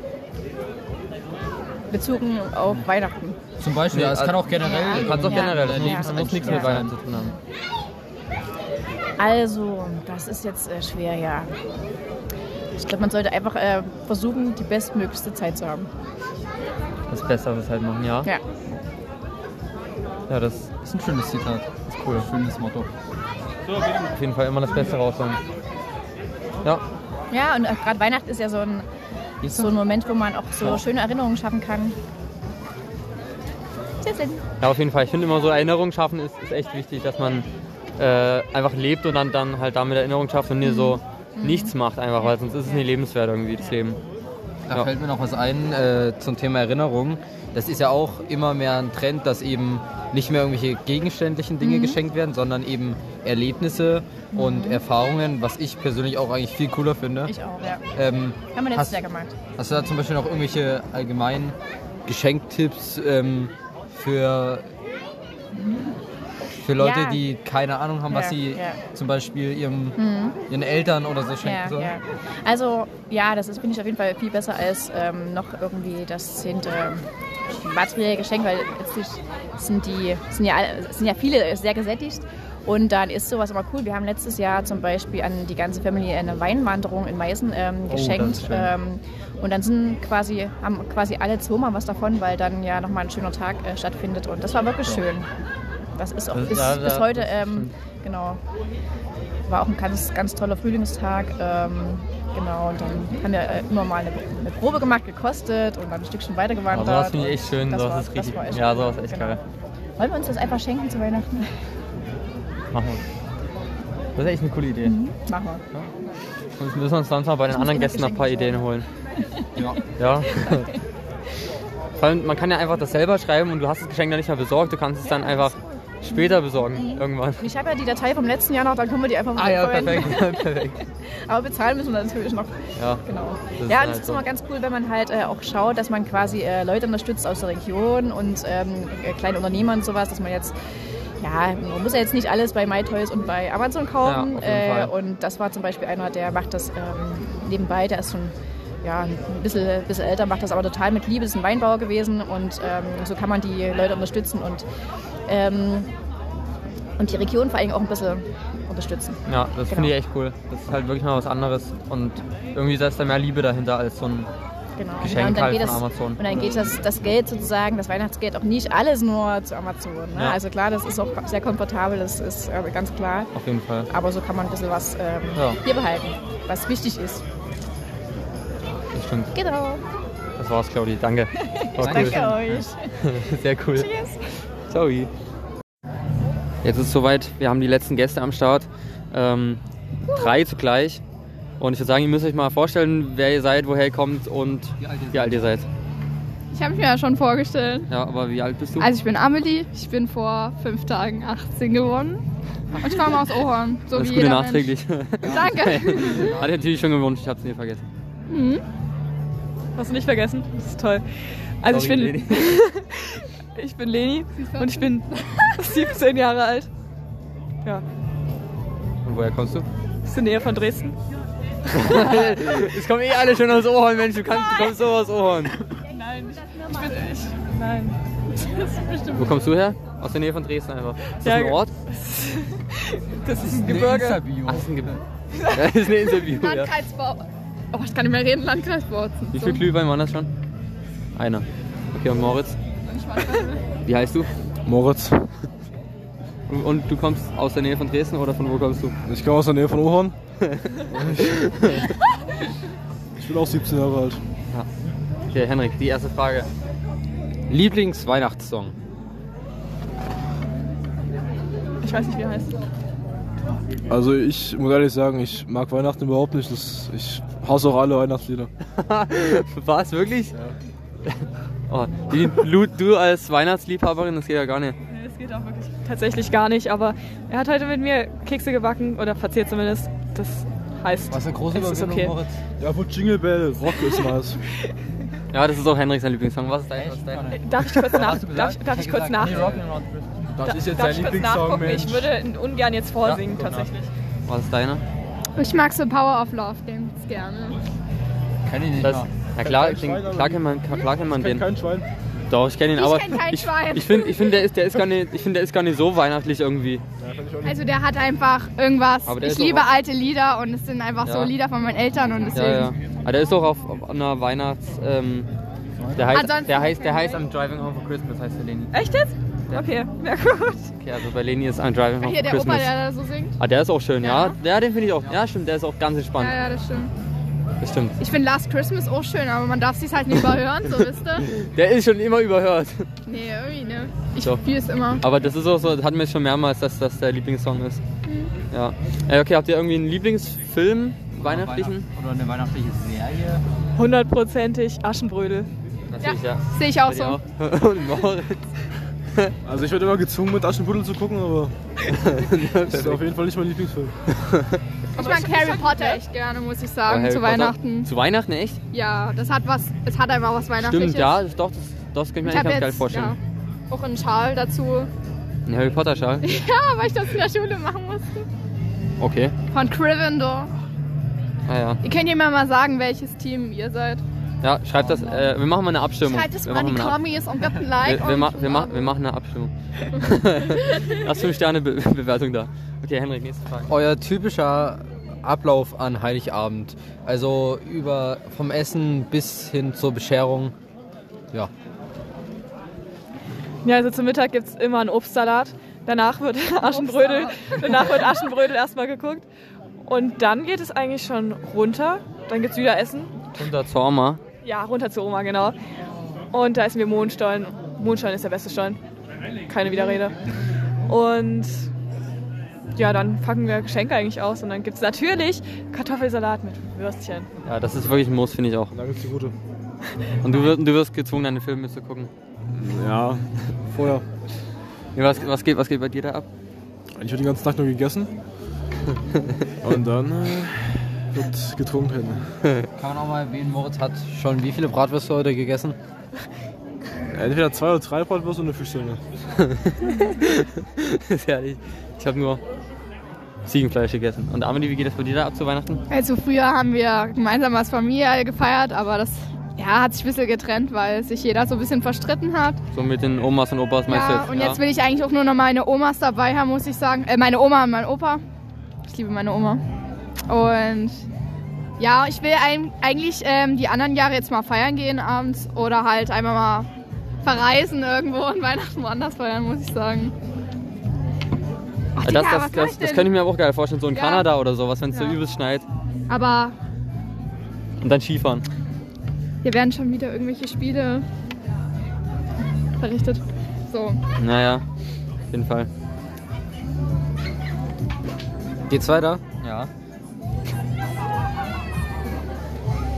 Bezogen auf Weihnachten. Zum Beispiel, Nee, ja, es kann auch generell. Du kannst auch generell, das Ja. muss, das muss nichts mit. Weihnachten zu tun haben. Also, das ist jetzt äh, schwer, ja. Ich glaube, man sollte einfach äh, versuchen, die bestmöglichste Zeit zu haben. Das Beste was halt machen, ja? Ja. Ja, das Das ist ein schönes Zitat. ist cool. Schönes Motto. Auf jeden Fall immer das Beste rausholen. Ja, Ja, und äh, gerade Weihnachten ist ja so ein, so ein Moment, wo man auch so schöne Erinnerungen schaffen kann. Schön. Ja, auf jeden Fall. Ich finde immer so Erinnerungen schaffen ist, ist echt wichtig, dass man äh, einfach lebt und dann, dann halt damit Erinnerungen schafft und nie so nichts macht einfach, weil sonst ist es nie lebenswert irgendwie, das Leben. Da Ja. fällt mir noch was ein äh, zum Thema Erinnerung. Das ist ja auch immer mehr ein Trend, dass eben nicht mehr irgendwelche gegenständlichen Dinge geschenkt werden, sondern eben Erlebnisse und Erfahrungen, was ich persönlich auch eigentlich viel cooler finde. Ich auch, ja. Ähm, Haben wir letztes hast, Jahr gemacht. hast du da zum Beispiel noch irgendwelche allgemeinen Geschenktipps ähm, für, für Leute, Ja. die keine Ahnung haben, was Ja, sie ja. zum Beispiel ihrem, ihren Eltern oder so schenken sollen? Also, ja, das ist, finde ich, auf jeden Fall viel besser als ähm, noch irgendwie das zehnte materielle Geschenk, weil letztlich sind, die, sind, ja, sind ja viele sehr gesättigt. Und dann ist sowas immer cool. Wir haben letztes Jahr zum Beispiel an die ganze Familie eine Weinwanderung in Meißen ähm, Oh, das geschenkt. schön. ähm, und dann sind quasi, haben quasi alle zweimal was davon, weil dann ja nochmal ein schöner Tag äh, stattfindet. Und das war wirklich schön. Das ist auch Das- bis, ja, bis heute, das ähm, genau, war auch ein ganz, ganz toller Frühlingstag. Ähm, genau, und dann haben wir äh, immer mal eine, eine Probe gemacht, gekostet und dann ein Stückchen weitergewandert. Aber sowas finde ich echt schön, Das sowas war- ist das richtig. war echt ja, sowas ist echt Genau. geil. Wollen wir uns das einfach schenken zu Weihnachten? Machen wir. Das ist echt eine coole Idee. Machen wir. Sonst müssen wir uns sonst mal bei den anderen Gästen noch ein paar Ideen holen. Ja. Ja. Vor allem, man kann ja einfach das selber schreiben und du hast das Geschenk dann nicht mehr besorgt, du kannst es dann einfach später besorgen, irgendwann. Ich habe ja die Datei vom letzten Jahr noch, dann können wir die einfach Ah ja, perfekt. perfekt. Aber bezahlen müssen wir natürlich noch. Ja. Genau. Das ja, und es halt ist so. immer ganz cool, wenn man halt äh, auch schaut, dass man quasi äh, Leute unterstützt aus der Region und ähm, äh, kleine Unternehmer und sowas, dass man jetzt ja, man muss ja jetzt nicht alles bei MyToys und bei Amazon kaufen. Ja, äh, und das war zum Beispiel einer, der macht das ähm, nebenbei, der ist schon ja, ein bisschen, bisschen älter, macht das aber total mit Liebe, ist ein Weinbauer gewesen und ähm, so kann man die Leute unterstützen und, ähm, und die Region vor allem auch ein bisschen unterstützen. Ja, das Genau. finde ich echt cool. Das ist halt wirklich mal was anderes und irgendwie ist da mehr Liebe dahinter als so ein Genau. Geschenk und dann halt geht das, Amazon. Und dann geht das, das Geld sozusagen, das Weihnachtsgeld auch nicht alles nur zu Amazon. Ne? Ja. Also klar, das ist auch sehr komfortabel, das ist äh, ganz klar. auf jeden Fall. Aber so kann man ein bisschen was ähm, Ja. hier behalten, was wichtig ist. Das stimmt. Genau. Das war's, Claudi. Danke. War cool. Danke euch. Sehr cool. Tschüss. Ciao. Jetzt ist es soweit. Wir haben die letzten Gäste am Start. Ähm, drei zugleich. Und ich würde sagen, ihr müsst euch mal vorstellen, wer ihr seid, woher ihr kommt und wie alt ihr seid. Ich habe mich ja schon vorgestellt. Ja, aber wie alt bist du? Also ich bin Amelie, ich bin vor fünf Tagen 18 geworden. Und ich komme aus Ohorn, so Alles wie Gute jeder nachträglich. Mensch. Danke. Hatte ich natürlich schon gewünscht, ich habe es nie vergessen. Hast du nicht vergessen? Das ist toll. Also ich Sorry, bin, Leni. ich bin Leni und ich bin 17 Jahre alt. Ja, Und woher kommst du? das ist in der Nähe von Dresden. Es kommen eh alle schon aus Ohren, Mensch. Du, kannst, du kommst so aus Ohren. Nein, ich bin ich. Nein. Das ist bestimmt. Wo kommst du her? Aus der Nähe von Dresden einfach. Ist das Ja, ein Ort? Das ist ein Gebirge. Ach, das ist ein Gebirge. Das ist ein Interview. Landkreisbau. Oh, ich kann nicht mehr reden, Landkreis Bautzen. Wie viel Glühwein waren das schon? Einer. Okay, und Moritz? Wie heißt du? Moritz. Und- Und du kommst aus der Nähe von Dresden oder von wo kommst du? Ich komme aus der Nähe von Ohorn. ich bin auch 17 Jahre alt. Okay, Henrik, die erste Frage. Lieblingsweihnachtssong. Ich weiß nicht, wie er heißt. Also ich muss ehrlich sagen, ich mag Weihnachten überhaupt nicht. Das, ich hasse auch alle Weihnachtslieder. War es wirklich? Oh, die, Lu, du als Weihnachtsliebhaberin, das geht ja gar nicht. Nee, das geht auch wirklich tatsächlich gar nicht, aber er hat heute mit mir Kekse gebacken oder verziert zumindest. Das heißt, Was eine große es ist okay. Moritz. Ja, wo Jingle Bell Rock ist was. Ja, das ist auch Henrik sein Lieblingssong. Was ist dein? Was ist dein? Darf ich kurz, nach, darf, gesagt? darf ich kurz gesagt, nach, nee. Das ist jetzt dein ich Lieblingssong, nachgucken? Mensch. Ich würde ungern jetzt vorsingen, tatsächlich. Was ist deiner? Ich mag so Power of Love, den gibt's gerne. Kenn ich nicht Das, mal. ja klar, ich Schwein, klar kennt man, klar kennt man Ich den. kein Schwein. Doch, ich kenne ihn, Ich aber kenn kein ich, Schwein. ich finde, ich find, der, ist, der, ist gar nicht, ich find, der ist gar nicht so weihnachtlich irgendwie. Also der hat einfach irgendwas. Der Ich liebe auch- alte Lieder und es sind einfach so Ja. Lieder von meinen Eltern und deswegen. Ja, ja. Aber der ist auch auf, auf einer Weihnachts... Ähm, der, heißt, Ansonsten der, heißt, der heißt ich. I'm Driving Home for Christmas, heißt der Leni. Echt jetzt? Okay, ja gut. Okay, also bei Leni ist I'm Driving Home Hier for der Christmas. Opa, der da so singt. ah, der ist auch schön, ja. Ja. Ja, den finde ich auch. Ja, stimmt, der ist auch ganz entspannt. Ja, ja, das stimmt. Das stimmt. Ich finde Last Christmas auch schön, aber man darf sich halt nicht überhören, so wisst ihr. Der ist schon immer überhört. Nee, irgendwie, ne? Ich Doch. spiele es immer. Aber das ist auch so, das hatten wir schon mehrmals, dass das der Lieblingssong ist. Ja. Äh, okay, habt ihr irgendwie einen Lieblingsfilm, weihnachtlichen? Oder eine weihnachtliche Serie. Hundertprozentig Aschenbrödel. Natürlich, ja. Sehe ich auch dir so. auch? Und Moritz. Also ich werde immer gezwungen mit Aschenputtel zu gucken, aber das ist auf jeden Fall nicht mein Lieblingsfilm. Ich mag Harry Potter echt gerne, muss ich sagen, zu Potter. Weihnachten. Zu Weihnachten, echt? Ja, das hat was, es hat einfach was Weihnachtliches. Stimmt, ja, das, doch, das, das kann ich mir eigentlich ganz geil vorstellen. ja, auch einen Schal dazu. Ein Harry Potter Schal. Ja, weil ich das in der Schule machen musste. Okay. Von Gryffindor. Ah ja. Ihr könnt ja mal mal sagen, welches Team ihr seid. Ja, schreibt das. Äh, wir machen mal eine Abstimmung. Schreibt es wir mal in die machen mal eine Kommis und gebt ein Like. wir, wir, ma wir, ma wir machen eine Abstimmung. Lass 5 Sterne Be Bewertung da. Okay, Henrik, nächste Frage. Euer typischer Ablauf an Heiligabend. Also über vom Essen bis hin zur Bescherung. Ja. Ja, also zum Mittag gibt es immer einen Obstsalat. Danach wird Aschenbrödel, danach wird Aschenbrödel erstmal geguckt. Und dann geht es eigentlich schon runter. Dann gibt es wieder Essen. Unter Zorma. Ja, runter zu Oma, genau. Und da essen wir Mondstollen. Mondstollen ist der beste Stollen. Keine Widerrede. Und ja, dann packen wir Geschenke eigentlich aus. Und dann gibt es natürlich Kartoffelsalat mit Würstchen. Ja, das ist wirklich ein Muss, finde ich auch. Da gibt's die gute. Und du, wirst- du wirst gezwungen, deine Filme zu gucken. Ja, vorher. Ja, was, was, geht, was geht bei dir da ab? Ich habe den ganzen Tag nur gegessen. Und dann äh, wird getrunken. Kann man auch mal erwähnen, Moritz hat schon wie viele Bratwürste heute gegessen? Entweder zwei oder drei Bratwürste und eine Fischstängel. Ist herrlich. Ich habe nur Ziegenfleisch gegessen. Und Amelie, wie geht das bei dir da ab zu Weihnachten? Also früher haben wir gemeinsam als Familie gefeiert, aber das ja, hat sich ein bisschen getrennt, weil sich jeder so ein bisschen verstritten hat. So mit den Omas und Opas meinst du Ja, jetzt? und jetzt will ich eigentlich auch nur noch meine Omas dabei haben, muss ich sagen. Äh, meine Oma und mein Opa. Ich liebe meine Oma. Und ja, ich will ein, eigentlich ähm, die anderen Jahre jetzt mal feiern gehen abends oder halt einmal mal verreisen irgendwo und Weihnachten woanders feiern, muss ich sagen. Ach, Digga, das, das, das, ich das könnte ich mir auch geil vorstellen, so in Ja. Kanada oder sowas, wenn es so Ja. übelst schneit. Aber Und dann Skifahren. hier werden schon wieder irgendwelche Spiele verrichtet. So. Naja, auf jeden Fall. Geht's weiter? Ja.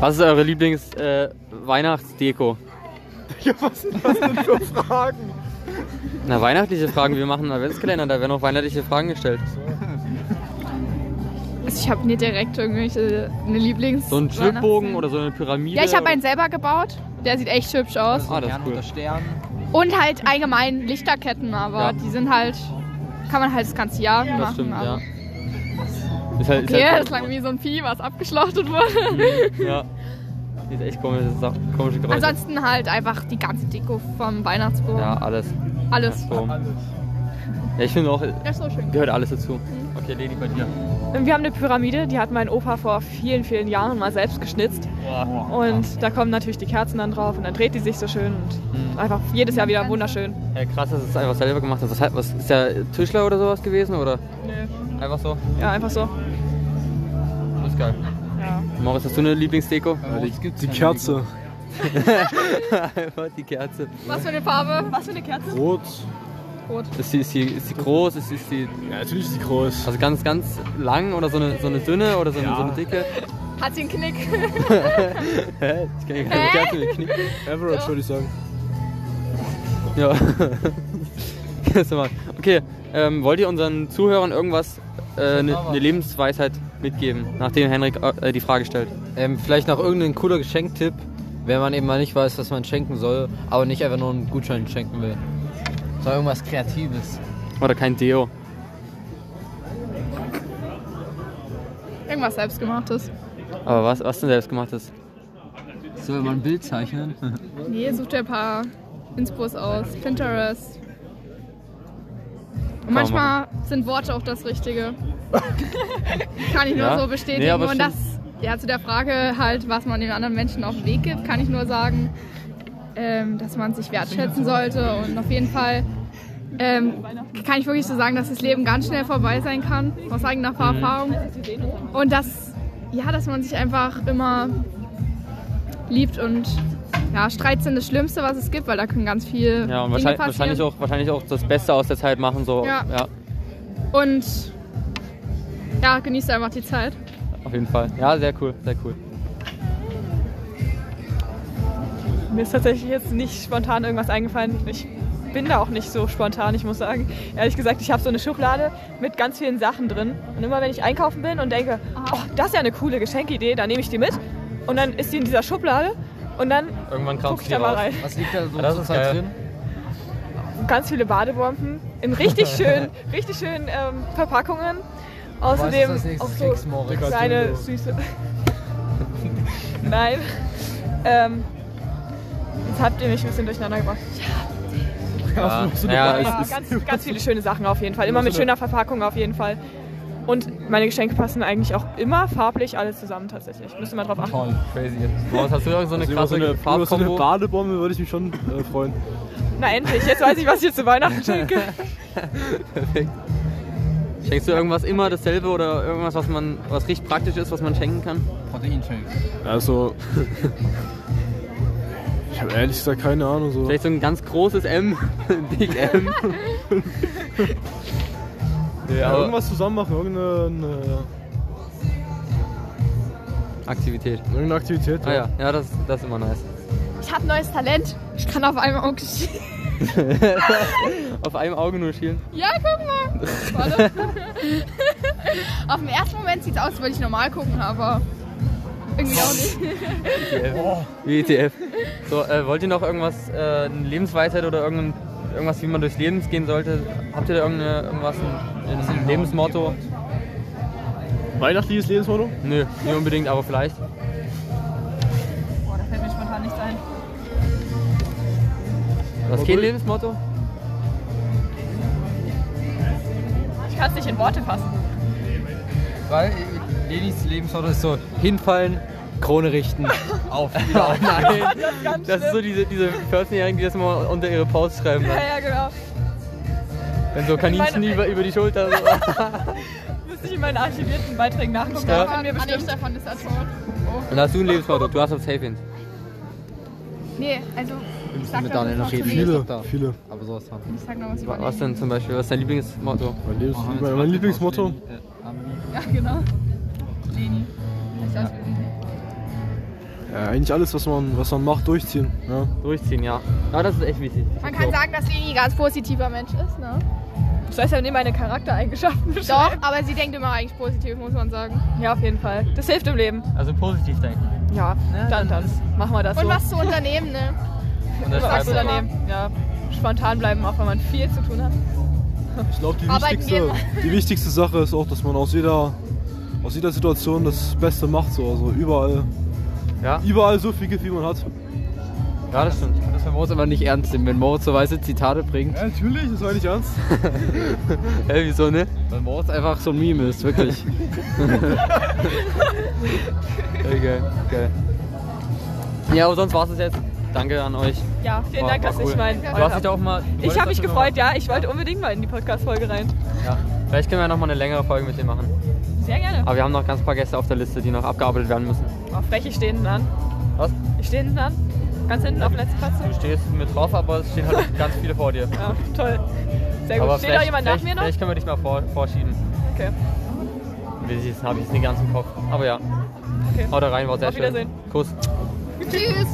Was ist eure Lieblings-Weihnachtsdeko? Ja, was sind das denn für Fragen? Na, weihnachtliche Fragen. Wir machen einen Adventskalender, da werden auch weihnachtliche Fragen gestellt. Also ich habe nicht direkt irgendwelche eine Lieblings. So ein Schwibbogen oder so eine Pyramide. Ja, ich habe einen selber gebaut. Der sieht echt hübsch aus. Ah, das ist cool. Und halt allgemein Lichterketten, aber Ja. die sind halt. Kann man halt das ganze Jahr machen. Das stimmt, ja. Ist halt, ist Okay, halt das klang wie so ein Vieh, was abgeschlachtet wurde. Ja. Sieht echt komisch, das ist auch komische Geräusche. Ansonsten halt einfach die ganze Deko vom Weihnachtsbaum. Ja, alles. Alles. So. Ja, ich finde auch, Das ist so schön. gehört alles dazu. Okay, Lady, bei dir. Wir haben eine Pyramide, die hat mein Opa vor vielen, vielen Jahren mal selbst geschnitzt. Und da kommen natürlich die Kerzen dann drauf und dann dreht die sich so schön und einfach jedes Jahr wieder wunderschön. Ja, krass, dass es einfach selber gemacht hast. Was, was ist der Tischler oder sowas gewesen? Oder Nö. einfach so? Ja, einfach so. Das ist geil. Moritz, hast du eine Lieblingsdeko? Ja, die, die Kerze. einfach die Kerze. Was für eine Farbe? Was für eine Kerze? Rot. Ist sie, ist sie, ist sie groß? Ist sie, ist sie Ja, natürlich ist die groß. also ganz, ganz lang oder so eine, so eine dünne oder so eine, Ja. so eine dicke? Hat sie einen Knick? Hä? Ich kann keine Kerze mit Knick. Average würde ich sagen. Ja. Okay, ähm, wollt ihr unseren Zuhörern irgendwas, äh, eine ne Lebensweisheit mitgeben, nachdem Henrik äh, die Frage stellt? Ähm, vielleicht noch irgendein cooler Geschenktipp, wenn man eben mal nicht weiß, was man schenken soll, aber nicht einfach nur einen Gutschein schenken will. So irgendwas Kreatives. Oder kein Deo? Irgendwas selbstgemachtes. Aber was, was denn selbstgemachtes? Soll man ein Bild zeichnen? Nee, such dir ein paar Inspos aus. Pinterest. Und man manchmal sind Worte auch das Richtige. kann ich nur Ja. so bestätigen. Nee, Und das, ja, zu der Frage halt, was man den anderen Menschen auf den Weg gibt, kann ich nur sagen, ähm, dass man sich wertschätzen sollte. Und auf jeden Fall ähm, kann ich wirklich so sagen, dass das Leben ganz schnell vorbei sein kann, aus eigener Mhm. Erfahrung. Und dass, ja, dass man sich einfach immer liebt und ja, Streit sind das Schlimmste, was es gibt, weil da können ganz viel Ja, und wahrscheinlich, wahrscheinlich, auch, wahrscheinlich auch das Beste aus der Zeit machen. So. Ja. ja, Und ja, genießt einfach die Zeit. auf jeden Fall. Ja, sehr cool, sehr cool. Mir ist tatsächlich jetzt nicht spontan irgendwas eingefallen. Ich bin da auch nicht so spontan, ich muss sagen. Ehrlich gesagt, ich habe so eine Schublade mit ganz vielen Sachen drin. Und immer wenn ich einkaufen bin und denke, oh, das ist ja eine coole Geschenkidee, dann nehme ich die mit. Und dann ist die in dieser Schublade. Und dann Irgendwann gucke kramst ich da mal raus. rein. Was liegt da so Das ist zurzeit geil. drin? Ganz viele Badebomben in richtig schön, richtig schön ähm, Verpackungen. Außerdem auch so kleine süße. Nein. Ähm, jetzt habt ihr mich ein bisschen durcheinander gebracht. Ja, ja, Ja, ist, ganz, ganz viele schöne Sachen auf jeden Fall. Immer mit schöner Verpackung auf jeden Fall. Und meine Geschenke passen eigentlich auch immer farblich alle zusammen tatsächlich. Müsst ihr mal drauf achten. Toll, crazy. Boris, hast du irgend so eine Also krasse so eine, über so eine? Badebombe würde ich mich schon äh, freuen. Na endlich, jetzt weiß ich, was ich jetzt zu Weihnachten schenke. Perfekt. Schenkst du irgendwas immer dasselbe oder irgendwas, was man, was richtig praktisch ist, was man schenken kann? Proteinshake. Also. ich habe ehrlich gesagt keine Ahnung. So. Vielleicht so ein ganz großes M, Big M. ja, Ja, irgendwas zusammen machen, irgendeine, Aktivität. irgendeine Aktivität. Ah ja, ja, das, das ist immer nice. Ich habe neues Talent. Ich kann auf einem Auge schielen. Auf einem Auge nur schielen. Ja, guck mal. Warte. auf den ersten Moment sieht es aus, als würde ich normal gucken, aber irgendwie auch nicht. Wie ETF. So, äh, wollt ihr noch irgendwas, äh, eine Lebensweisheit oder irgendein, irgendwas, wie man durchs Leben gehen sollte? Habt ihr da irgendeine, irgendwas, ein, ein Lebensmotto? Weihnachtliches Lebensmotto? Nö, nicht unbedingt, aber vielleicht. Boah, da fällt mir spontan nichts ein. Das ist kein Lebensmotto? Ich kann es nicht in Worte fassen. Weil Lenis Lebensmotto ist so hinfallen, Krone richten, auf, auf. Nein, Ganz das ist so diese, diese 14-Jährigen, die das immer unter ihre Posts schreiben. Ja, ja, genau. Wenn so Kaninchen Meine- über, über die Schulter. So. Müsste ich in meinen archivierten Beiträgen nachgucken. Ja. Ja. Von mir Ah, bestimmt. Stefan ist tot. Und hast du ein Lebensmotto? Du hast auf Safe hin. Nee, also ich sag mit noch Daniel was noch reden. Viele, da. viele. Aber sowas haben. Ich sag noch was über Was denn zum Beispiel? Was ist dein Lieblingsmotto? Mein, Lebens mein, mein Lieblingsmotto? Ja, genau. Leni. Nicht. Ja, eigentlich alles, was man, was man macht, durchziehen. Ja. Durchziehen, ja. Ja, das ist echt wichtig. Man kann sagen, dass Leni ein ganz positiver Mensch ist, ne? Das heißt ja nicht meine Charaktereigenschaften Doch, aber sie denkt immer eigentlich positiv, muss man sagen. Ja, auf jeden Fall. Das hilft im Leben. Also positiv denken. Ja, dann, dann machen wir das Und so. was zu unternehmen, ne? Und was sagst du daneben. Ja, spontan bleiben, auch wenn man viel zu tun hat. Ich glaube, die, wichtigste- die wichtigste Sache ist auch, dass man aus jeder, aus jeder Situation das Beste macht. So. Also überall, Ja? überall so viel wie man hat. Ja, das stimmt. Das wir Moritz aber nicht ernst nehmen, wenn Moritz so weiße Zitate bringt. Ja, natürlich, das war nicht ernst. Hä, wieso ne? Weil Moritz einfach so ein Meme ist, wirklich. Okay, okay. Ja, aber sonst war es jetzt. Danke an euch. Ja, vielen War- Dank, war dass cool. ich mein. Du hast dich da auch mal. Ich habe mich gefreut, ja. Ich wollte unbedingt mal in die Podcast-Folge rein. Ja. Vielleicht können wir noch mal eine längere Folge mit dir machen. Sehr gerne. Aber wir haben noch ganz paar Gäste auf der Liste, die noch abgearbeitet werden müssen. Oh, frech, ich stehe hinten an. Was? Ich stehe hinten an. Ganz hinten auf dem letzten Platz. Du stehst mit drauf, aber es stehen halt ganz viele vor dir. Ja, toll. Sehr gut. Aber Steht da vielleicht- jemand nach vielleicht- mir noch? Vielleicht können wir dich mal vor, vorschieben. Okay. weiß ich, habe ich jetzt nicht ganz im Kopf. Aber ja. Okay. Haut da rein, war sehr Auf schön. Wiedersehen. Kuss. Tschüss.